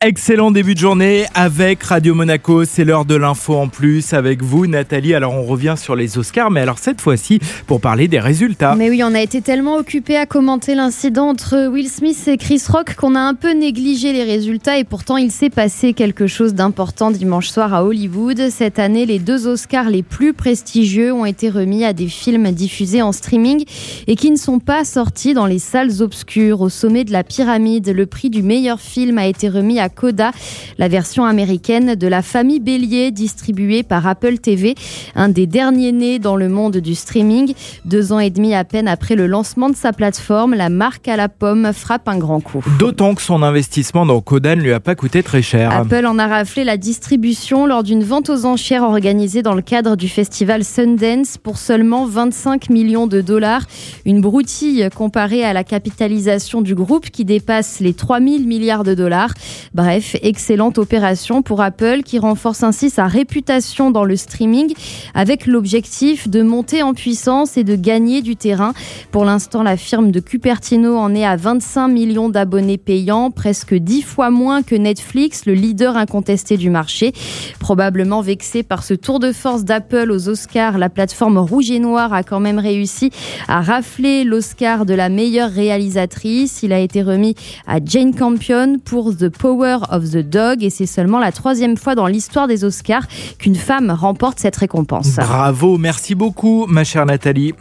Excellent début de journée avec Radio Monaco. C'est l'heure de l'info en plus avec vous, Nathalie. Alors, on revient sur les Oscars, mais alors cette fois-ci pour parler des résultats. Mais oui, on a été tellement occupé à commenter l'incident entre Will Smith et Chris Rock qu'on a un peu négligé les résultats et pourtant il s'est passé quelque chose d'important dimanche soir à Hollywood. Cette année, les deux Oscars les plus prestigieux ont été remis à des films diffusés en streaming et qui ne sont pas sortis dans les salles obscures. Au sommet de la pyramide, le prix du meilleur film a été remis à Coda, la version américaine de la famille Bélier distribuée par Apple TV, un des derniers nés dans le monde du streaming. Deux ans et demi à peine après le lancement de sa plateforme, la marque à la pomme frappe un grand coup. D'autant que son investissement dans Coda ne lui a pas coûté très cher. Apple en a raflé la distribution lors d'une vente aux enchères organisée dans le cadre du festival Sundance pour seulement 25 millions de dollars. Une broutille comparée à la capitalisation du groupe qui dépasse les 3000 milliards de dollars. Bref, excellente opération pour Apple qui renforce ainsi sa réputation dans le streaming avec l'objectif de monter en puissance et de gagner du terrain. Pour l'instant, la firme de Cupertino en est à 25 millions d'abonnés payants, presque 10 fois moins que Netflix, le leader incontesté du marché. Probablement vexé par ce tour de force d'Apple aux Oscars, la plateforme Rouge et Noir a quand même réussi à rafler l'Oscar de la meilleure réalisatrice. Il a été remis à Jane Campion pour The Of the Dog et c'est seulement la troisième fois dans l'histoire des Oscars qu'une femme remporte cette récompense. Bravo, merci beaucoup ma chère Nathalie.